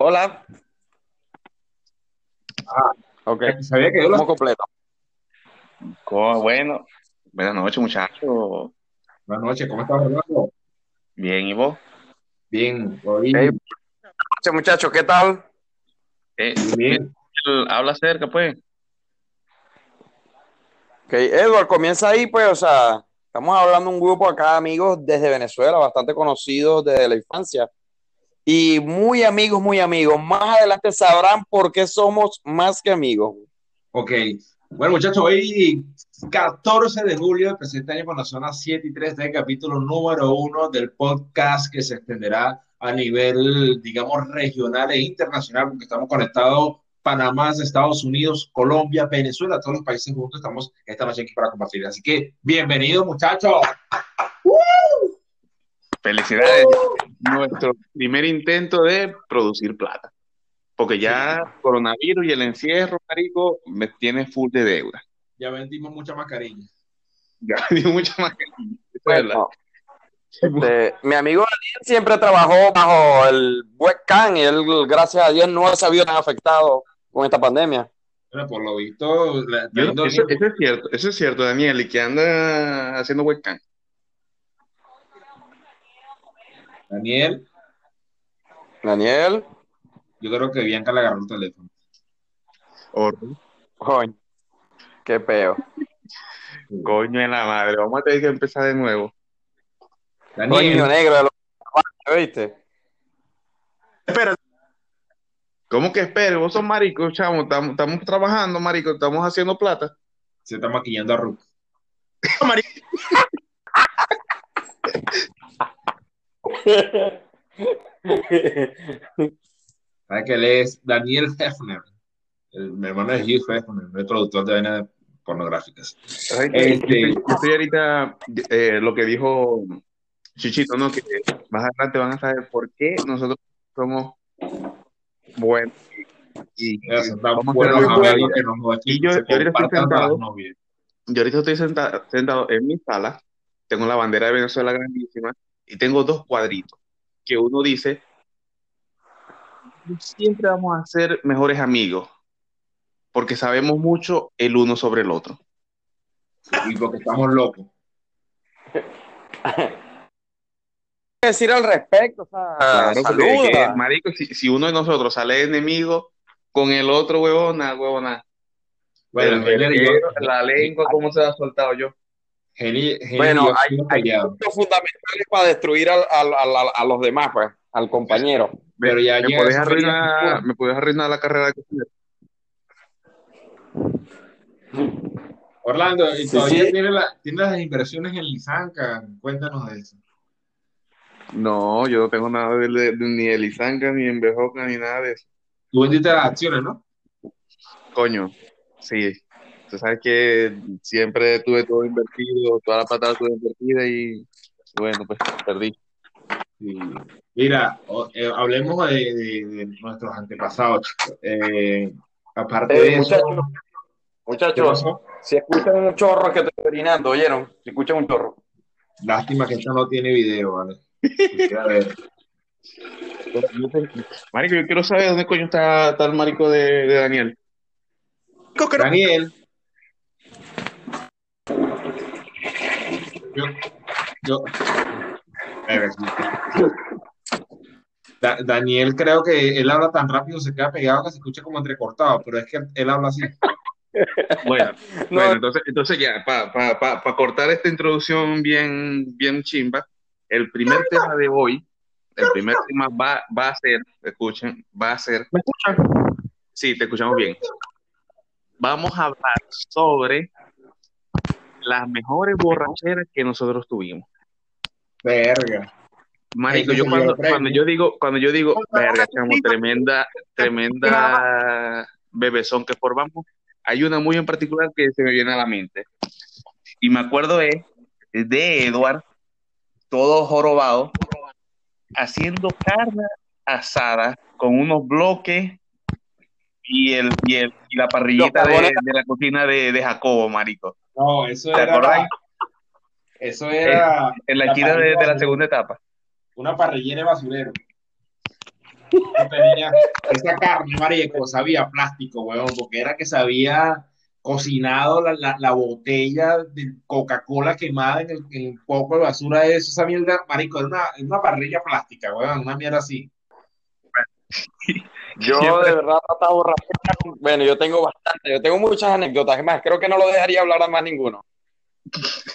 Hola. Ah, Ok. sabía que yo Estamos lo... completos. ¿Cómo? Bueno, buenas noches, muchachos. Buenas noches, ¿cómo estás, Orlando? Bien, ¿y vos? Bien, hoy Hey, Che, muchachos, ¿qué tal? Eh, bien. el- habla cerca, pues. Ok, Edward, comienza ahí, pues, o sea, estamos hablando de un grupo acá, amigos desde Venezuela, bastante conocidos desde la infancia. Y muy amigos, muy amigos. Más adelante sabrán por qué somos más que amigos. Ok. Bueno, muchachos, hoy 14 de julio empecé este año con la zona 7 y 3 del capítulo número 1 del podcast que se extenderá a nivel, digamos, regional e internacional, porque estamos conectados Panamá, Estados Unidos, Colombia, Venezuela, todos los países juntos estamos esta noche aquí para compartir. Así que, bienvenidos, muchachos. Felicidades. Nuestro primer intento de producir plata. Porque ya coronavirus y el encierro, marico, me tiene full de deuda. Ya vendimos mucha mascarilla. Ya me dio mucha verdad. Bueno, este, mi amigo Daniel siempre trabajó bajo el webcam y él, gracias a Dios, no se ha tan afectado con esta pandemia. Bueno, por lo visto, la- Yo- viendo- eso, eso es cierto, eso es cierto, Daniel, y que anda haciendo webcam. Daniel, Daniel, yo creo que Bianca le agarró el teléfono. Coño, qué peo. Coño de la madre, vamos a tener que empezar de nuevo. Coño Daniel, negro de los ¿viste? Espera. ¿Cómo que espere? Vos sos marico, chamo. Estamos estamos trabajando, marico. Estamos haciendo plata. se está maquillando a Ruth. ¿Sabes que él es Daniel Hefner? El, mi hermano es Hugh Hefner, el productor de vainas pornográficas. Este- Yo estoy ahorita, eh, lo que dijo Chichito, ¿no? Que más adelante van a saber por qué nosotros somos buenos. Y, vamos buenos que nos yo- yo ahorita estoy sentado. novias. Yo ahorita estoy senta- sentado en mi sala, tengo la bandera de Venezuela grandísima y tengo dos cuadritos que uno dice, siempre vamos a ser mejores amigos porque sabemos mucho el uno sobre el otro. Y porque estamos locos. ¿Qué decir al respecto? O sea, Claro, que, saluda. marico, si, si uno de nosotros sale enemigo con el otro huevona, huevona, Bueno, el la lengua, ¿cómo se ha soltado yo? Bueno, yo hay, puntos fundamentales para destruir al- al- al- al- a los demás, pues, al compañero. Pero ya ¿Me puedes arruinar, me puedes arruinar la carrera de cocinero? Orlando, ¿y todavía sí. tiene, la- tiene las inversiones en Lisanca? Cuéntanos de eso. No, yo no tengo nada de, de- ni de Lisanca, ni en Bejoca, ni nada de eso. Tú vendiste las acciones, ¿no? Coño, sí. Tú sabes que siempre tuve todo invertido, toda la patada tuve invertida y bueno, pues perdí. Sí. Mira, eh, hablemos de, de- de nuestros antepasados. Eh, aparte Eh, de eso, muchachos, ¿qué muchachos, si escuchan un chorro que estoy orinando, ¿oyeron? Si escuchan un chorro. Lástima que esto no tiene video, ¿vale? Ver. Marico, yo quiero saber dónde coño está, está el marico de, de Daniel. Daniel. Yo. Da- Daniel creo que él habla tan rápido, se queda pegado que se escucha como entrecortado, pero es que él habla así. Bueno, No, bueno, entonces, entonces ya, para pa, pa, pa cortar esta introducción bien, bien chimba, el primer tema de hoy, el primer tema va, va a ser, escuchen, va a ser, ¿Me escuchan? sí, te escuchamos bien. Vamos a hablar sobre las mejores borracheras que nosotros tuvimos. Verga. Marico, yo cuando, yo digo, cuando yo digo, verga, chamo, tremenda, tremenda bebezón que formamos, hay una muy en particular que se me viene a la mente. Y me acuerdo de, de Edward, todo jorobado, haciendo carne asada con unos bloques y el, y el, y la parrillita de, de la cocina de, de Jacobo, marico. No, eso ¿Te era. acordás? Eso era En la La esquina de, de la segunda etapa. una parrillera de basurero. tenía esa carne, marico, sabía plástico, weón, porque era que sabía cocinado la, la, la botella de Coca-Cola quemada en el, en el poco de basura de eso, esa mierda, marico, era una, una parrilla plástica, weón, una mierda así. Yo Siempre- de verdad de borrar. Bueno, yo tengo bastante, yo tengo muchas anécdotas. Es más, creo que no lo dejaría hablar a más ninguno.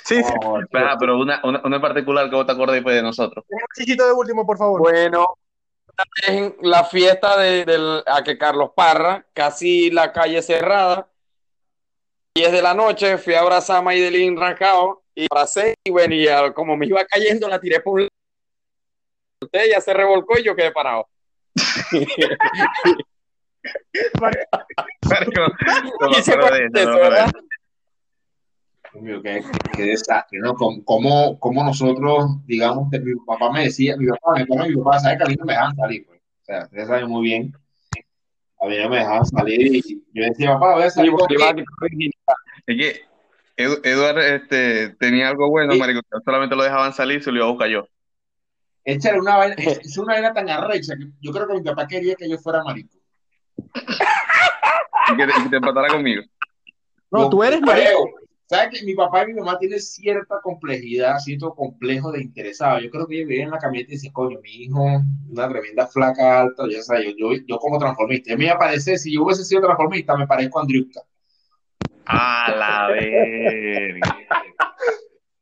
Sí, sí. Oh, pero una, una, una en particular que vos te acordás pues, de nosotros. Un chichito de último, por favor. Bueno, en la fiesta de, del- a que Carlos Parra, casi la calle cerrada, 10 de la noche, fui a abrazar a Maydelin Rancao y abracé y bueno, y como me iba cayendo, la tiré por un lado, ella se revolcó y yo quedé parado. Mío, qué, qué desastre, ¿no? Como, como, nosotros, digamos, de- mi papá me decía, mi papá, mi papá, mi papá, sabe que a mí no me dejaban salir, pues. O sea, ustedes saben muy bien, a mí no me dejaban salir y yo decía, papá, voy a salir Es que Edu- Eduardo este, tenía algo bueno, Sí. marico, solamente lo dejaban salir y se lo iba a buscar yo. Échale una vaina, es, es una vaina tan arrecha que yo creo que mi papá quería que yo fuera marico. Y que te, y que te empatara conmigo. No, tú eres creo. marico. ¿Sabes que mi papá y mi mamá tienen cierta complejidad, cierto complejo de interesado? Yo creo que ellos vivían en la camioneta y dicen, coño, mi hijo, una tremenda flaca alta, ya sabes, yo, yo, yo como transformista. A mí me parece, si yo hubiese sido transformista, me parezco a Andriuska. A la verga.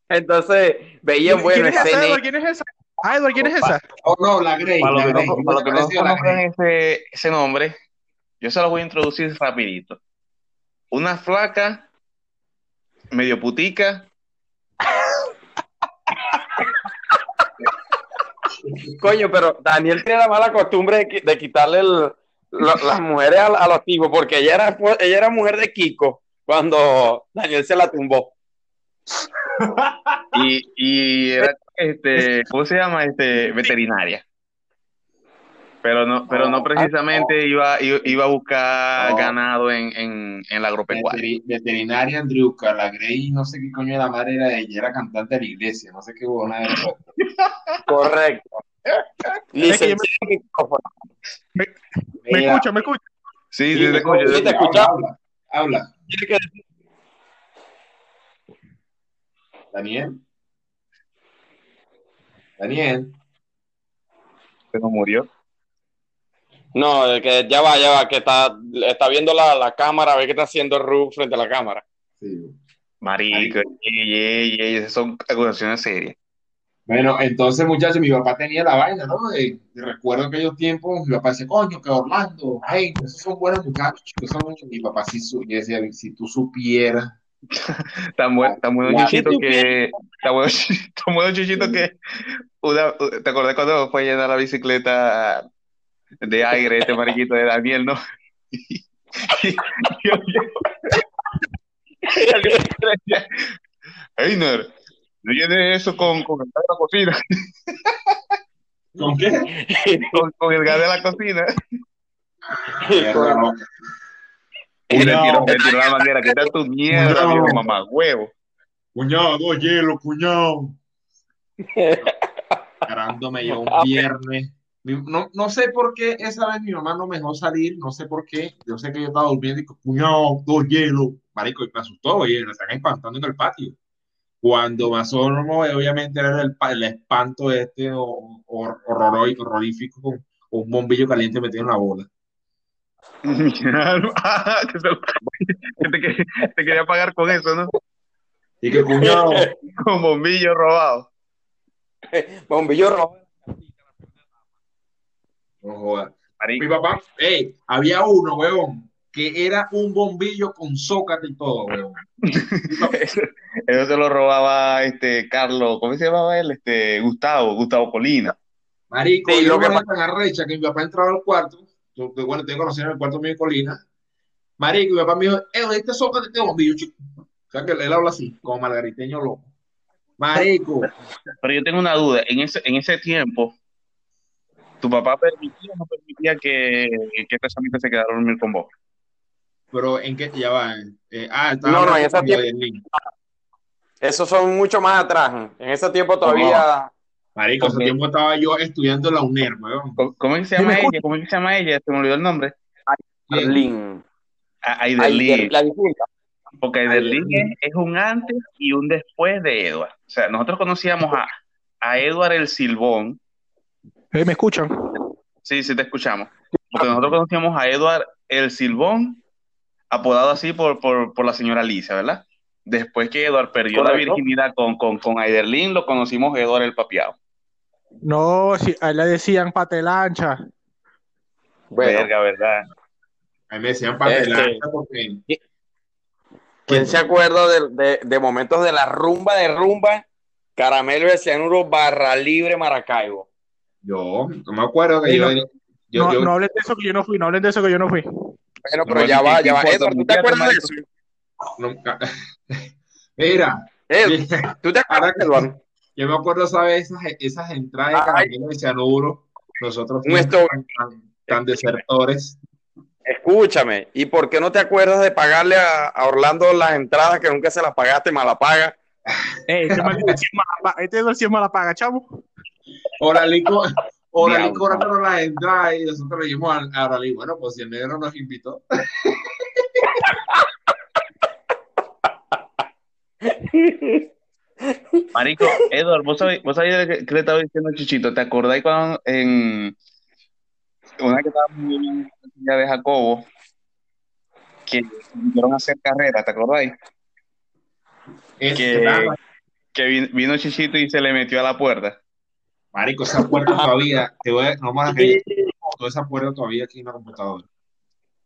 Entonces, veían, bueno, ¿Quién es esa? ¿Quién es esa? Ah, Edward, ¿quién es esa? Oh, no, la Grey. Para los que no, para los que no conozcan ese, ese nombre, yo se los voy a introducir rapidito. Una flaca, medio putica, Coño, pero Daniel tiene la mala costumbre de, qui- de quitarle el- lo- las mujeres a, a los tipos, porque ella era, fue- ella era mujer de Kiko cuando Daniel se la tumbó. y, y era, este, ¿cómo se llama? Este, veterinaria. Pero no, pero no precisamente iba, iba, iba a buscar No. ganado en, en, en la agropecuaria. Veteri- veterinaria Andriuska, la Grey, no sé qué coño de la madre era ella, era cantante de la iglesia, no sé qué buena era. Correcto. Es que yo Licenciado en micrófono. Me escucho, me escucho. Sí, sí, sí, te escucho. sí, te habla, escuchamos. habla, habla. Tiene que decir- Daniel. Daniel. Se nos murió. No, que ya va, ya va, que está, está viendo la, la cámara, a ver qué está haciendo Ru frente a la cámara. Sí. Marico, esas son acusaciones serias. Bueno, entonces, muchachos, mi papá tenía la vaina, ¿no? De, de recuerdo aquellos tiempos, mi papá decía, coño, que Orlando, ay, esos son buenos muchachos, chicos, son... Mi papá sí, su- decía, si tú supieras, Tan bueno, tan bueno. Chuchito que, tan bueno, tan bueno Chuchito que una, ¿te acordás cuando fue a llenar la bicicleta de aire este mariquito de Daniel, no? Y, y- y Einer, eso con, con el gas de la cocina, ¿con qué? con, con el gas de la cocina. Mierda, no. Y le tiró, Cuñado, le tiró la que tu mierda, Cuñado. viejo mamá huevo. cuñado, dos hielos, cuñado. Carándome yo un viernes. Mi- No, no sé por qué esa vez mi mamá no me dejó salir, no sé por qué. Yo sé que yo estaba durmiendo y que, cuñado, dos hielos. Marico, y me asustó, oye, me están espantando en el patio. Cuando me asomo, obviamente era el, el espanto este horror- horrorífico con, con un bombillo caliente metido en la bola. Ah, que se lo- que te, que- te quería pagar con eso, ¿no? Y que, cuñado, Con bombillo robado. Bombillo rojo. no jodas. Mi papá, ey, había uno, weón, que era un bombillo con zócate y todo, weón. eso, eso se lo robaba este Carlos, ¿cómo se llamaba él? Este Gustavo, Gustavo Colina. Marico, Sí, yo lo que era tan arrecha que mi papá entraba al cuarto, yo, bueno, tengo conocido en el cuarto mío de Colina. Marico, mi papá me dijo, eh, este zócate este bombillo, chico. O sea, que él habla así, como margariteño loco. Marico, Pero yo tengo una duda, en ese, en ese tiempo, ¿tu papá permitía o no permitía que, que esta se quedara a dormir con vos? pero en qué ya va. eh, ah, estaba No, no, en con tiempo-. Esos son mucho más atrás. En ese tiempo todavía Marico, ese Ok. tiempo estaba yo estudiando en la UNER, weón. ¿Cómo cómo es que se ¿Sí me llama ella? ¿Cómo es que se llama ella? Se me olvidó el nombre. ¿Quién? Arlene. A- Ay, Aiderlin. la difunta. Porque Aiderlin es, es un antes y un después de Edward. O sea, nosotros conocíamos a, a Edward el Silbón. Eh, ¿Me escuchan? Sí, sí te escuchamos. Porque nosotros conocíamos a Edward el Silbón, apodado así por, por, por la señora Lisa, ¿verdad? Después que Edward perdió la virginidad con, con, con Aiderlin, lo conocimos Edward el Papiado. No, si, a él le decían patelancha. Bueno, Verga, ¿verdad? A mí me decían Este- patelanza porque ¿quién se acuerda de, de- de momentos de la rumba de rumba? Caramelo de cianuro barra libre Maracaibo. yo no me acuerdo que Sí, yo, no. yo, no, yo- no hablen de eso que yo no fui, no hablen de eso que yo no fui. Bueno, pero ya ¿qué- va, ya va. Edward, ¿tú te acuerdas de eso? nunca- Mira, Ed, ¿tú te acuerdas, que- Edward? Yo me acuerdo, ¿sabes? Esas, esas entradas de Ay. caramelo de cianuro, nosotros tan, tan- tan desertores. Escúchame, ¿y por qué no te acuerdas de pagarle a, a Orlando las entradas que nunca se las pagaste, mala paga? Eh, este es este sí es mala paga, chavo. Oralí, co- Oralí Diablo. cobrándonos las entradas y nosotros le dijimos a, a Oralí, bueno, pues si el negro nos invitó. Marico, Edward, ¿vos sabés, vos sabés qué, qué le estaba diciendo a Chichito? ¿Te acordáis cuando en una que estábamos viendo la de Jacobo, que vinieron a hacer carrera, ¿te acordáis? Es Que, verdad, que vino Chichito y se le metió a la puerta. Marico, esa puerta todavía, te voy a, no más que toda esa puerta todavía aquí en la computadora.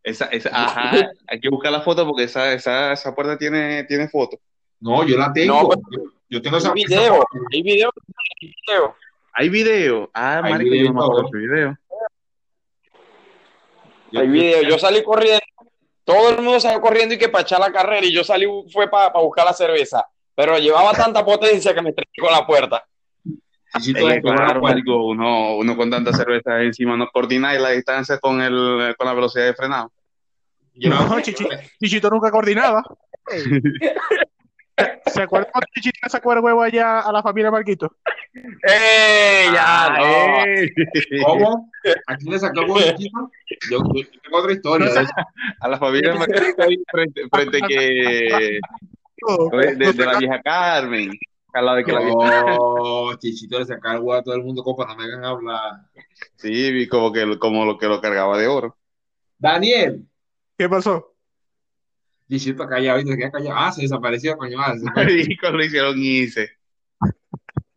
Esa, esa, ajá, hay que buscar la foto porque esa, esa, esa puerta tiene, tiene foto. No, yo la tengo. No, yo, yo tengo esa Hay video, hay video, hay video. Hay video. Ah, Hay marico, video yo no me y video. Yo- Hay video. Yo salí corriendo, todo el mundo salió corriendo y que para echar la carrera y yo salí fue para buscar la cerveza. Pero llevaba tanta potencia que me estrellé con la puerta. Chichito después de la claro, marico, uno, uno con tanta cerveza encima no coordina la distancia con, el, con la velocidad de frenado. No- No, Chichi- Chichito nunca coordinaba. ¿Se acuerdan cuando Chichito le sacó el huevo allá a la familia Marquito? ¡Ey! Ya, Ah, no. eh. ¿Cómo? ¿A quién le sacó el huevo, Chichito? Yo, yo tengo otra historia. A la familia Marquito ahí frente, frente que de, de- de la vieja Carmen. Al lado de que la vieja Chichito le sacaba el huevo a todo el mundo, compa, no me hagan hablar. Sí, vi como que como lo que lo cargaba de oro. Daniel, ¿Qué pasó? Chichito callado, y se queda callado. Ah, se desapareció, coño. ah, se lo hicieron hice.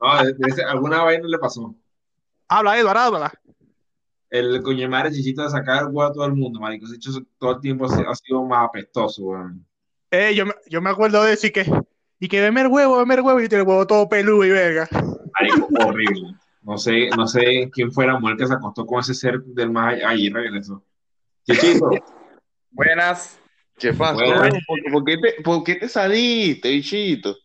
No, de- de ese- alguna vaina le pasó. Habla, Edward, habla. El coño madre Chichito de sacar el huevo a todo el mundo, marico. Ese hecho todo el tiempo ha sido- más apestoso, weón. Eh, yo, me, yo me acuerdo de decir que. Y que veme el huevo, veme el huevo, y tiene el huevo todo peludo y verga. Marico, horrible. No sé, no sé quién fue la mujer que se acostó con ese ser del más allá y regresó. Chichito, Buenas. ¿Qué pasó? Bueno. ¿Por, por qué te, por qué te saliste, bichito?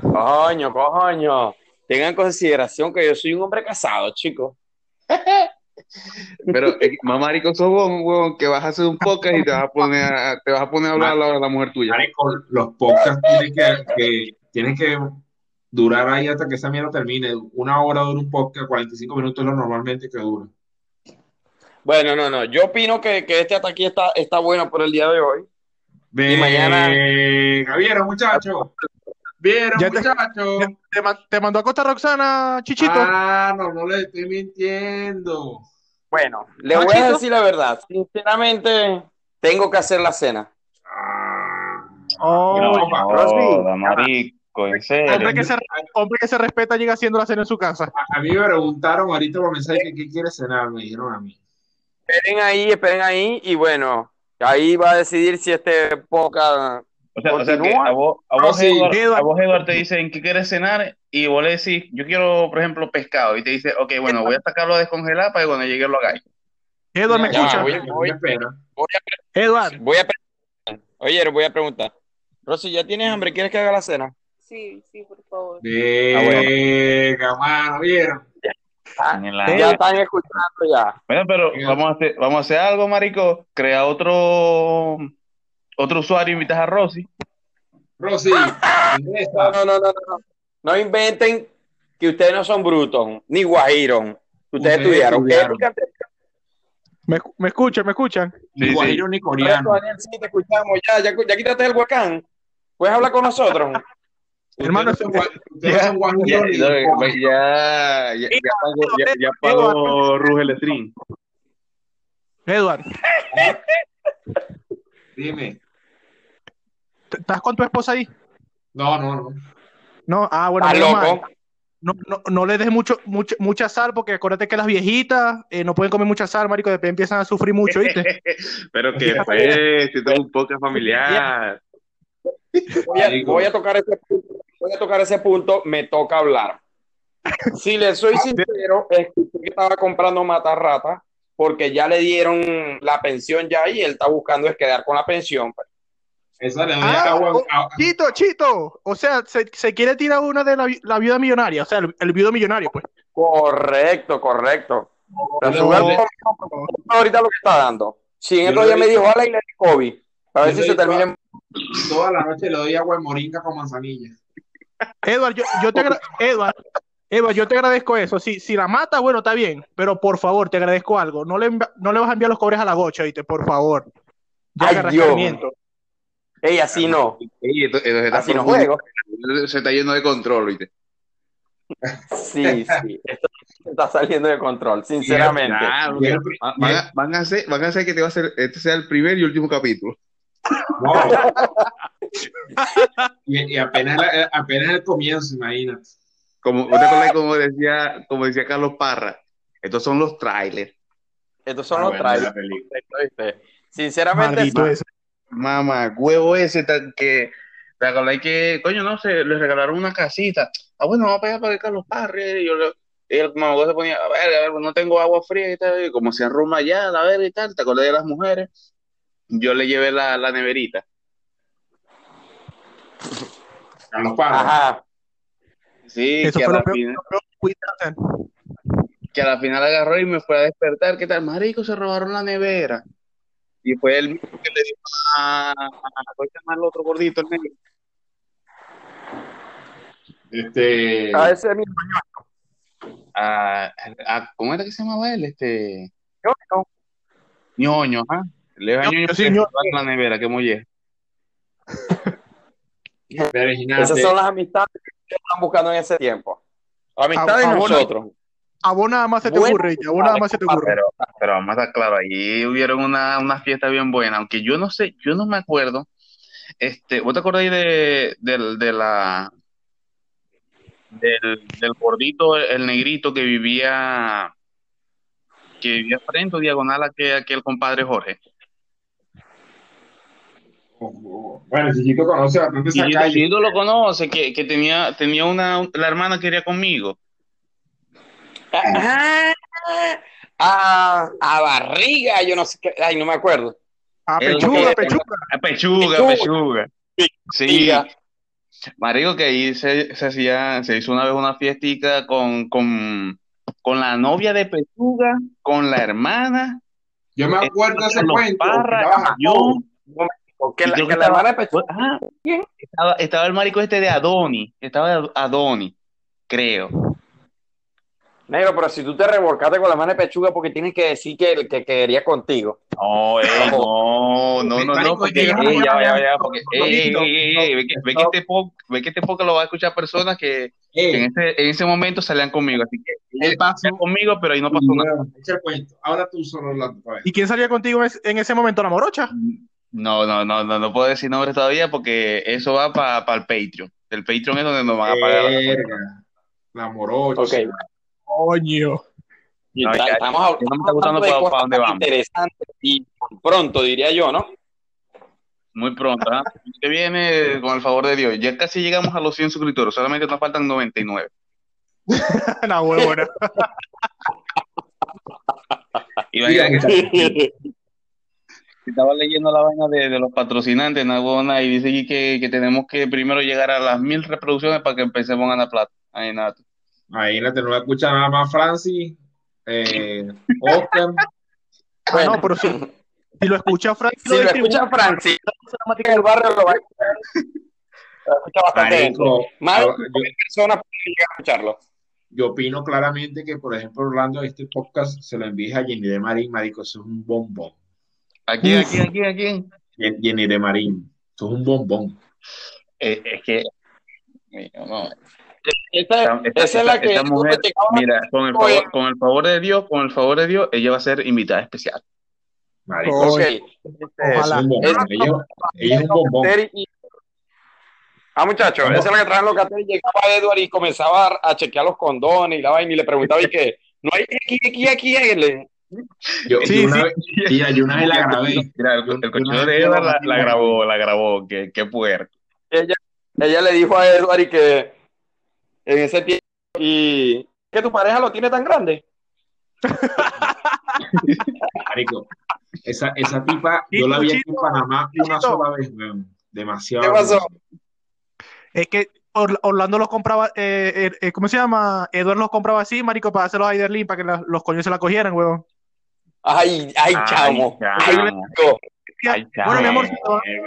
Coño, coño. Tengan en consideración que yo soy un hombre casado, chicos. Pero, eh, más marico sos vos, huevón, que vas a hacer un podcast y te vas a poner a, te vas a poner a hablar a la, la mujer tuya. marico, los podcasts tienen que, que, tienen que durar ahí hasta que esa mierda termine. Una hora dura un podcast, 45 minutos es lo normalmente que dura. Bueno, no, no. Yo opino que, que este ataque está, está bueno por el día de hoy. Ve, Y mañana- ¿Vieron, muchachos? ¿Vieron, muchachos? ¿Te, te mandó a Costa Roxana, Chichito? Ah, no, no le estoy mintiendo. Bueno, le No, voy a decir la verdad. Sinceramente, tengo que hacer la cena. Oh, no. Rosy. marico, en serio. hombre, que se, hombre que se respeta llega haciendo la cena en su casa. a, a mí me preguntaron ahorita por mensaje que qué quiere cenar, me dijeron a mí. Esperen ahí, esperen ahí. Y bueno, ahí va a decidir si este poca. O sea, o sea que a vos, a vos, Edward. a vos, Edward, te dicen que quieres cenar y vos le decís, yo quiero, por ejemplo, pescado. Y te dice, ok, bueno, voy a sacarlo a descongelar para que cuando llegue lo hagáis. Edward, ¿me Ya, escucha? voy- voy- espera. Edward, Voy a preguntar. Oye, voy a preguntar. Rosy, ¿ya tienes hambre? ¿Quieres que haga la cena? Sí, sí, por favor. Venga, mano, ¿vieron? En la- Ya están escuchando ya. Bueno, pero vamos a hacer, vamos a hacer algo, marico. Crea otro, otro usuario, invitas a Rosy. Rosy, No, no, no, no, no. No inventen que ustedes no son brutos, ni guajiros. Ustedes, Ustedes estudiaron. estudiaron. ¿Me, me escuchan? ¿Me escuchan? Ni Sí, guajiro ni coreano. Daniel, sí, te escuchamos. Ya, ya, ya quítate el huacán. Puedes hablar con nosotros. Hermano, son Ya, ya, ya, ya pagó, stream. Edward, Dime. ¿estás con tu esposa ahí? No, no, no. No, ah, bueno, ¿Estás menos loco? No, no, no le des mucho, mucha, mucha sal, porque acuérdate que las viejitas eh, no pueden comer mucha sal, marico, después empiezan a sufrir mucho, ¿viste? Pero que después, si tengo un poco familiar. Voy a, voy a tocar ese punto. Voy a tocar ese punto. Me toca hablar. Si le soy sincero, escuché que estaba comprando matarrata porque ya le dieron la pensión ya y él está buscando es quedar con la pensión. pues. Esa le doy Ah, agua. oh, Chito, Chito, o sea, se, se quiere tirar una de la, la viuda millonaria, o sea, el, el viudo millonario, pues. Correcto, correcto. La ahorita lo que está dando. Si en Yo estos días me dijo, hola y le di COVID. A ver si se termina. en- Toda la noche le doy agua de moringa con manzanilla. Edward, yo, yo te Edward, Edward, yo te agradezco eso. Si, si la mata, bueno, está bien, pero por favor, te agradezco algo. No le, no le vas a enviar los cobres a la gocha, ¿viste? Por favor. Ya Ay, Dios. Ey, así no. Ey, esto- esto se está Así no juego. Se está yendo de control, ¿viste? Sí, sí. Esto está saliendo de control, sinceramente. Van, a, van a hacer, van a hacer que te va a hacer, este sea el primer y último capítulo. Y, y apenas, la- apenas el comienzo, imagínate. Como, ¿vos te acordás como decía, como decía Carlos Parra? Estos son los trailers. Estos son Ah, los bueno, trailers. Sinceramente. Mamá, huevo ese tan que te acordás que, coño, no sé, les regalaron una casita. Ah, bueno, vamos a pegar para el Carlos Parra. Y yo le- y el mamá se ponía, a ver, a ver, no tengo agua fría y tal, y como se arruma allá, la verga y tal, te acordás de las mujeres. Yo le llevé la, la neverita. Carlos Parra. Ajá. Sí, Eso que a, fue la lo peor, final, peor que a la final agarró y me fue a despertar. ¿Qué tal? Marico, se robaron la nevera. Y fue él mismo que le dijo a, a, ¿cómo se llama el otro gordito, el negro? Este. A ese mismo A, a- ¿cómo era que se llamaba él? Este, ñoño. ñoño, ¿ah? Le va Ñoño, ñoño sí, que ñoño. robaron la nevera, que muelle. Esas son las amistades que están buscando en ese tiempo. Amistades A- de abona- nosotros. A vos nada más se te Bueno, ocurre, a vos nada más se te ocurre. Pero, pero vamos a estar claro, allí hubieron una, una fiesta bien buena, aunque yo no sé, yo no me acuerdo. Este, ¿vos te acordáis de, del, de la del, del gordito, el negrito que vivía que vivía frente o diagonal a aquel, aquel compadre Jorge? Bueno, Chico conoce bastante esa calle. tú lo conoce, que, que tenía, tenía una, la hermana que quería conmigo. Ah, a, a barriga, yo no sé qué. Ay, no me acuerdo. A El- pechuga, pechuga. Ah, Pechuga, Pechuga. pechuga. Sí, marico, que ahí se, se hacía, se hizo una vez una fiestica con, con, con la novia de Pechuga, con la hermana, Yo me acuerdo de ese cuento. Parra, yo, Porque la, que que la estaba- Pechuga- ah, estaba, estaba el marico este de Adoni, estaba Adoni, creo. Negro, pero si tú te revolcaste con la mano de pechuga porque tienes que decir que, que quería contigo. No, eh, no, no, no, no, porque, ya, ya, ya, porque, ve que, ve que este po- ve que este podcast lo va a escuchar personas que, que en ese, en ese momento salían conmigo, así que él pasó. conmigo, pero ahí no pasó nada. Bueno, echa el cuento. Ahora tú solo. ¿Y quién salía contigo en ese- en ese momento? ¿La morocha? No, no, no, no, no puedo decir nombres todavía porque eso va para el Patreon. El Patreon es donde nos van a pagar. Verga. La morocha. Ok. Coño. Y No, ya- estamos no me hablando está gustando de para- cosas para dónde vamos. interesantes y pronto, diría yo, ¿no? Muy pronto, ¿ah? Que viene con el favor de Dios. Ya casi llegamos a los 100 suscriptores, solamente nos faltan 99. La huevona. Y vaya, que estaba leyendo la vaina de, de los patrocinantes, Nagona, y dice que, que tenemos que primero llegar a las mil reproducciones para que empecemos a ganar plata. Ahí nada. Imagínate, no escucha nada más Francis, eh, Oscar. Ah, no, pero si, si lo escucha Frank, Si lo escucha Francis, en el barrio lo va a escuchar. Lo escucha bastante. Marico, Más yo- personas pueden llegar a escucharlo. yo opino claramente que, por ejemplo, Orlando, este podcast se lo envía a Jenny de Marín, marico, eso es un bombón. ¿A quién, a quién, a quién, a quién? Jenny de Marín, eso es un bombón. Eh, es que, no, Esa, esta- esta- esa es la que mujer, mira, con el, favor, con el favor de Dios, con el favor de Dios, ella va a ser invitada especial. Marico, Ok. Oye, eso ojalá. es un bombón. Esa- Ella, ella es un bombón. y- Ah, muchachos, esa es la que traen los cateros y llegaba Edward y comenzaba a, chequear los condones y la vaina y le preguntaba y que no hay aquí, aquí, aquí, le- Yo, Sí, yo una sí. vez, yo una vez la grabé. Mira, el, el cochino de Edward la, grabó, la grabó, qué, qué puerco. ella, ella le dijo a Edward y que en ese tiempo y que tu pareja lo tiene tan grande. Marico, esa, esa tipa, yo la vi aquí en Panamá una sola vez, weón. Demasiado. ¿Qué pasó? Es que Or- Orlando los compraba, eh, eh, eh, ¿cómo se llama? Edward los compraba así, marico, para hacerlos a Aiderlin, para que la- los coños se la cogieran, weón. Ay, ay, chamo. Ay, chamo. Ay, bueno, mi amor, chamo. Eh,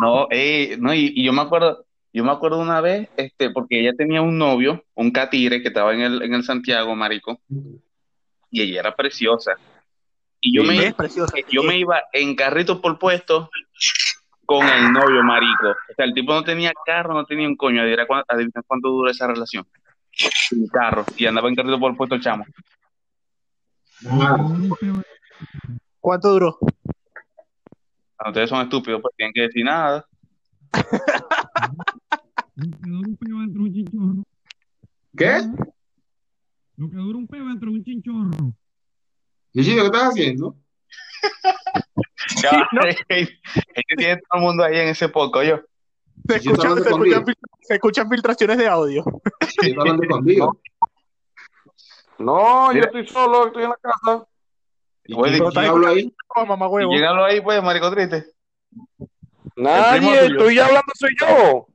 No, eh, no, y, y yo me acuerdo, yo me acuerdo una vez, este, porque ella tenía un novio, un catire que estaba en el, en el Santiago, marico, y ella era preciosa. Y yo Sí. me, es precioso. yo me iba en carrito por puesto con el novio, marico. O sea, el tipo no tenía carro, no tenía un coño. Adivina cuánto, adivina cuánto dura esa relación. Sin carro. Y andaba en carrito por puesto el chamo. ¿Cuánto duró? Cuando ustedes son estúpidos, pues tienen que decir nada. Lo que dura un peo dentro de un chinchorro. ¿Qué? Lo que dura un peo dentro de un chinchorro. Gigi, ¿qué estás haciendo? Ya, es que tiene todo el mundo ahí en ese poco, yo. Se escuchan, se, conmigo. escuchan, fil- se escuchan filtraciones de audio. Estoy hablando contigo. No, yo estoy solo, estoy en la casa. ¿Y Oye, quién, ¿y quién habla ahí? Mamá ahí, pues, marico triste. Nadie, tuyo. estoy hablando soy yo.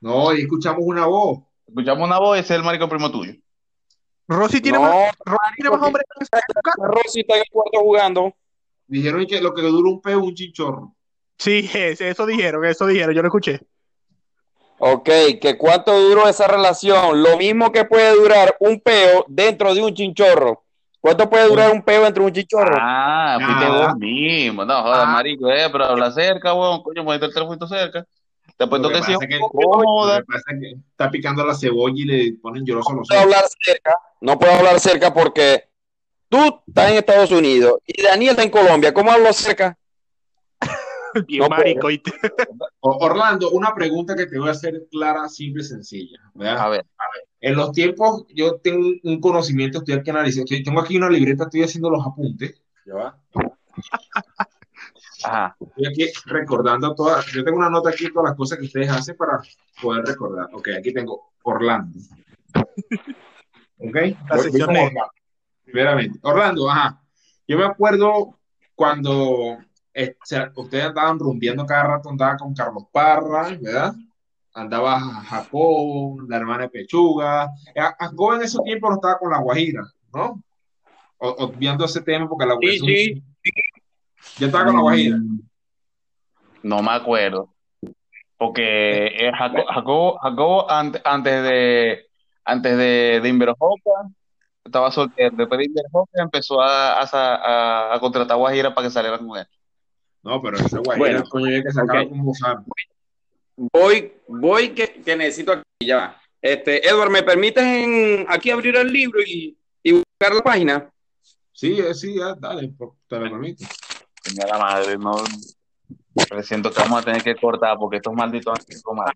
No, y escuchamos una voz. Escuchamos una voz, ese es el marico primo tuyo. Rosy tiene No, más, Rosy tiene más hombres que. Rosy está en el cuarto jugando. Dijeron que lo que dura un peo es un chinchorro. Sí, es- eso dijeron, eso dijeron, yo lo escuché. Ok, que cuánto duró esa relación. Lo mismo que puede durar un peo dentro de un chinchorro. ¿Cuánto puede durar un peo dentro de un chinchorro? Ah, fuiste Nada. vos mismo. No, jodas, Ah. marico, eh, pero habla cerca, weón. Coño, ponete el teléfono cerca. Te apuesto Lo que que sí, pasa es que- cómoda. Está picando la cebolla y le ponen lloroso a los puedo ojos. hablar cerca, no puedo hablar cerca porque tú estás en Estados Unidos y Daniel está en Colombia. ¿Cómo hablo cerca? Bien Orlando, una pregunta que te voy a hacer clara, simple y sencilla. A ver, En los tiempos, yo tengo un- conocimiento, estoy aquí analizando, estoy- tengo aquí una libreta, estoy haciendo los apuntes. ¿ya va? ajá. Estoy aquí recordando todas, yo tengo una nota aquí de todas las cosas que ustedes hacen para poder recordar. Ok, aquí tengo Orlando. Ok, voy sección. Orlando. Primeramente, Orlando, ajá. Yo me acuerdo cuando eh, ustedes andaban rumbeando cada rato, andaba con Carlos Parra, ¿verdad? Andaba Jacobo, la hermana de Pechuga. Eh, Jacobo en ese tiempo no estaba con la Guajira, ¿no? Obviando ese tema porque la Sí, es un- sí. Ya estaba con la Guajira. Mm, No me acuerdo. Porque eh, Jaco- Jacobo, Jacobo ante- antes de antes de, de Inverhoca estaba soltero. Después de Inverhoca empezó a, a, a- a contratar Guajira para que saliera con él. No, pero ese Guajira, Bueno, coño, que sacarlo ok. como sabe. Voy, voy que, que necesito aquí, ya va. Este, Edward, ¿me permites en- aquí abrir el libro y, y buscar la página? Sí, eh, sí, ya, dale, te lo permito. Coño, la madre, no. Pero siento que vamos a tener que cortar porque estos malditos han sido mal.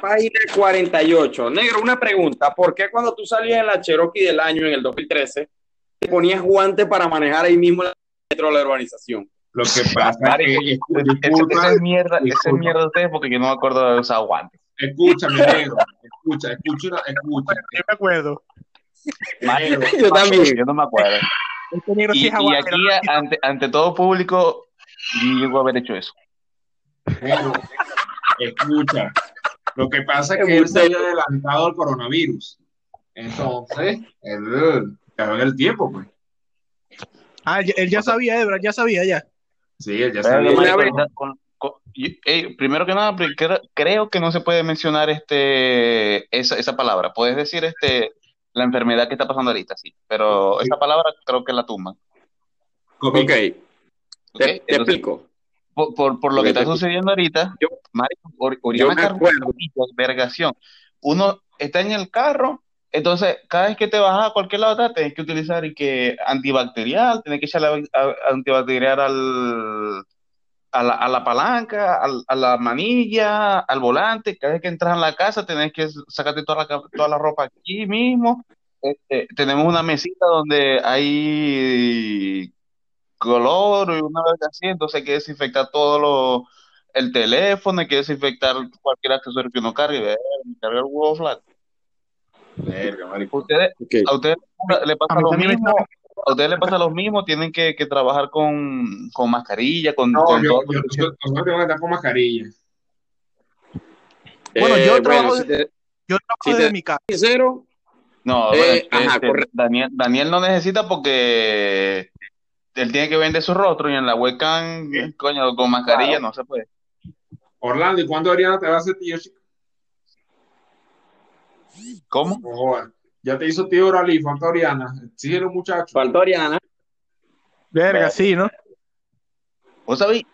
Página 48. Negro, una pregunta. ¿Por qué cuando tú salías en la Cherokee del año, en el 2013, te ponías guantes para manejar ahí mismo dentro de la urbanización? Lo que pasa es que, Ese- disculpa, Esa es mierda, esa es disculpa. mierda de ustedes porque yo no me acuerdo de haber usado guantes. escúchame, negro, escucha, escucha, escucha, Yo me acuerdo. Yo también. Yo no me acuerdo. Este negro Y, sí es y aquí, ante, ante todo público, digo haber hecho eso. negro, escucha. Lo que pasa es que él se había adelantado al coronavirus. Entonces, él en el tiempo, pues. Ah, él ya sabía, Edward, ya sabía, ya. Sí, ya eh, primero que nada, creo, creo que no se puede mencionar este, esa, esa palabra. Puedes decir este, la enfermedad que está pasando ahorita, sí. Pero esa palabra creo que la. COVID. Ok, te, ¿ok? te Entonces, explico. por, por, por lo que te está sucediendo ahorita, Yo- Or- me acuerdo. vergación. Uno está en el carro, entonces cada vez que te vas a cualquier lado, tienes que utilizar y que antibacterial, tienes que echarle a- a- antibacterial al, a la, a la palanca, al- a la manilla, al volante. Cada vez que entras en la casa, tenés que sacarte toda la, toda la ropa aquí mismo. Este, tenemos una mesita donde hay color y una vez así, entonces hay que desinfectar todo el teléfono, hay que desinfectar cualquier accesorio que uno cargue, ver, carga el huevo flat. Verga. Ustedes, a ustedes le pasa lo mismo, a ustedes les pasa lo mismo, tienen que, que trabajar con, con mascarilla, con, No, con yo, todo. yo, yo, nosotros tenemos que estar con mascarilla. Bueno, yo Eh, trabajo bueno, si te Yo trabajo te- desde mi casa. sincero, No, Eh, bueno, ajá, este. Daniel, Daniel no necesita porque él tiene que vender su rostro y en la webcam, coño, con mascarilla no se puede. Orlando, ¿y cuándo Oriana te va a hacer tío, chico? ¿Cómo? Ya te hizo tío Oralí, falta Oriana. Síguelo, muchacho. falta Oriana. Verga, sí, ¿no? ¿Vos sabéis?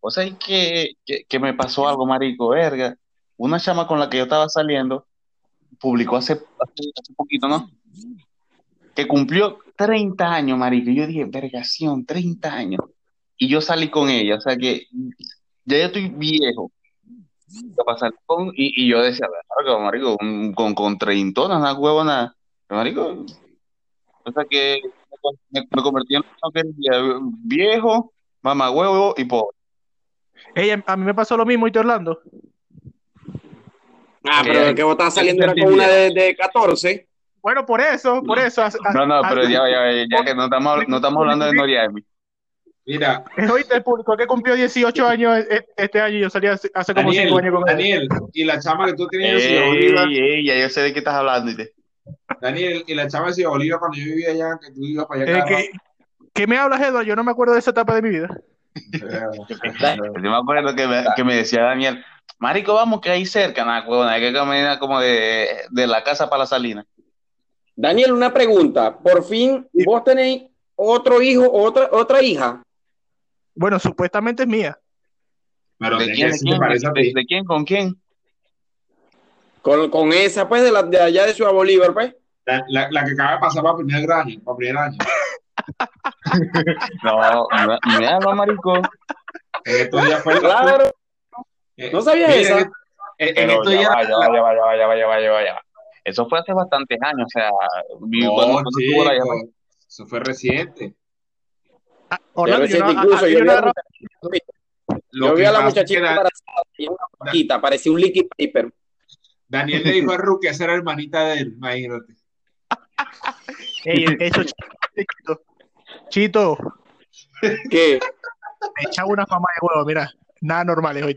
¿Vos sabéis que, que, que me pasó algo, marico? Verga. Una chama con la que yo estaba saliendo publicó hace, hace, hace poquito, ¿no? Que cumplió 30 años, marico. Y yo dije, vergación, 30 años. Y yo salí con ella, o sea que ya yo estoy viejo. Salir con- y, y yo decía, verga, marico, un- con, con treintonas, una huevona. Marico, o sea que me, me convertí en viejo, mamagüevo y pobre. Ella, a mí me pasó lo mismo, ¿y te Orlando? Ah, Que- pero el que vos estabas que saliendo era con una de, de 14. Bueno, por eso, por eso. No, no, pero ya, ya, ya que no estamos, no estamos hablando de Noriami. Mira, Es ahorita el público que cumplió 18 años e- este año y yo salí hace, hace como 5 Daniel, años con él. Daniel, y la chama que tú tenías en Ey, Bolívar, ey, ya yo sé de qué estás hablando. ¿viste? Daniel, y la chama de Ciudad Bolívar cuando yo vivía allá, que tú ibas para allá. Eh, ¿qué, ¿Qué me hablas, Edward? Yo no me acuerdo de esa etapa de mi vida. Yo me acuerdo que me, que me decía Daniel, Marico, vamos que ahí cerca, nada, huevón, hay que caminar como de, de la casa para la salina. Daniel, una pregunta. Por fin, vos tenéis otro hijo, otra, otra hija. Bueno, supuestamente es mía. Pero ¿De de quién? ¿De sí te quién? parece a ¿De, ti. de quién? ¿Con quién? Con, con esa, pues, de, la, de allá de Ciudad Bolívar, pues. La, la, la que acaba de pasar para primer año, para primer año. No, habla, marico. En estos días fue Claro, eh, ¿no sabías mira, esa? En, estos ya ya va, ya va, ya va, ya va, ya va, ya va, ya va. Eso fue hace bastantes años, o sea, No, cuando, cuando tuvo la llamada. chico, eso fue reciente. Orlando, yo recién no, incluso, a- a- yo yo vi no a la Yo vi a muchachita Da- embarazada, tenía una paquita, parecía un liquid paper. Daniel le dijo a Ru que esa era hermanita de él, imagínate. Ey, eso, Chito. Chito, ¿Qué? me echaba una fama de huevo, mira. Nada normal es hoy.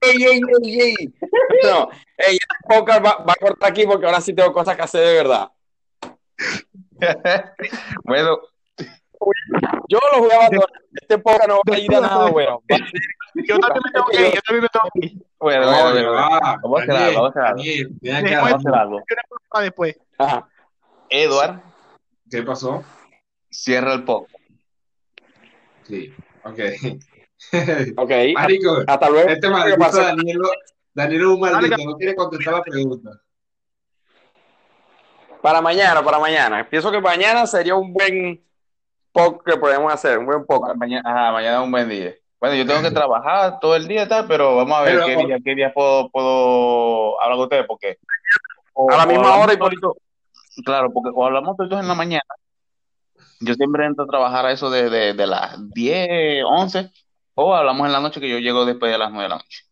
¡Ey, ey, ey, ey! No, ey, va, va a cortar aquí porque ahora sí tengo cosas que hacer de verdad. Bueno, Yo lo voy a abandonar. Este podcast no va a ir a nada bueno. Yo también me tengo que ir, yo también me tengo que ir. bueno, No, bueno, bueno, bueno. va. Vamos a hacer algo, vamos a hacer algo. Después-. Ajá. Edward ¿Qué pasó? cierra el podcast. Sí, ok. Ok. Marico, Hasta luego. este ¿Qué maldito pasa? Daniel, Daniel es un maldito, no quiere contestar la pregunta. Para mañana, para mañana. Pienso que mañana sería un buen podcast que podemos hacer, un buen podcast. Mañana, ajá, mañana es un buen día. Bueno, yo tengo que trabajar todo el día y tal, pero vamos a ver Pero- qué día, qué día puedo, puedo hablar con ustedes, porque o- A la misma hora y toditos- Claro, porque o hablamos todos en la mañana. Yo siempre entro a trabajar a eso de, de, de las 10, 11, o hablamos en la noche que yo llego después de las 9 de la noche.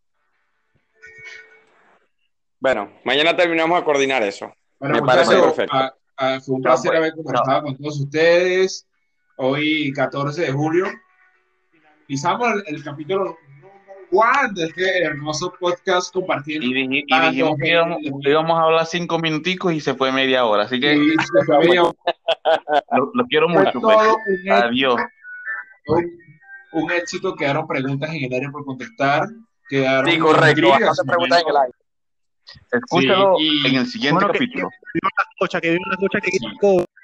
Bueno, mañana terminamos de coordinar eso. Bueno, Me parece perfecto. ah, ah, fue un placer pues. haber conversado con todos ustedes. Hoy, 14 de julio, finalizamos el, el capítulo one de este hermoso podcast compartiendo. Y, dij- y dijimos que íbamos, íbamos a hablar cinco minuticos y se fue media hora, así que lo, lo quiero mucho. pues. Adiós. Un- un éxito, quedaron preguntas en el aire por contestar, quedaron Sí, correcto. preguntas en el aire. Escúchalo Sí, y- en el siguiente Bueno, capítulo. Que viva la cocha, que que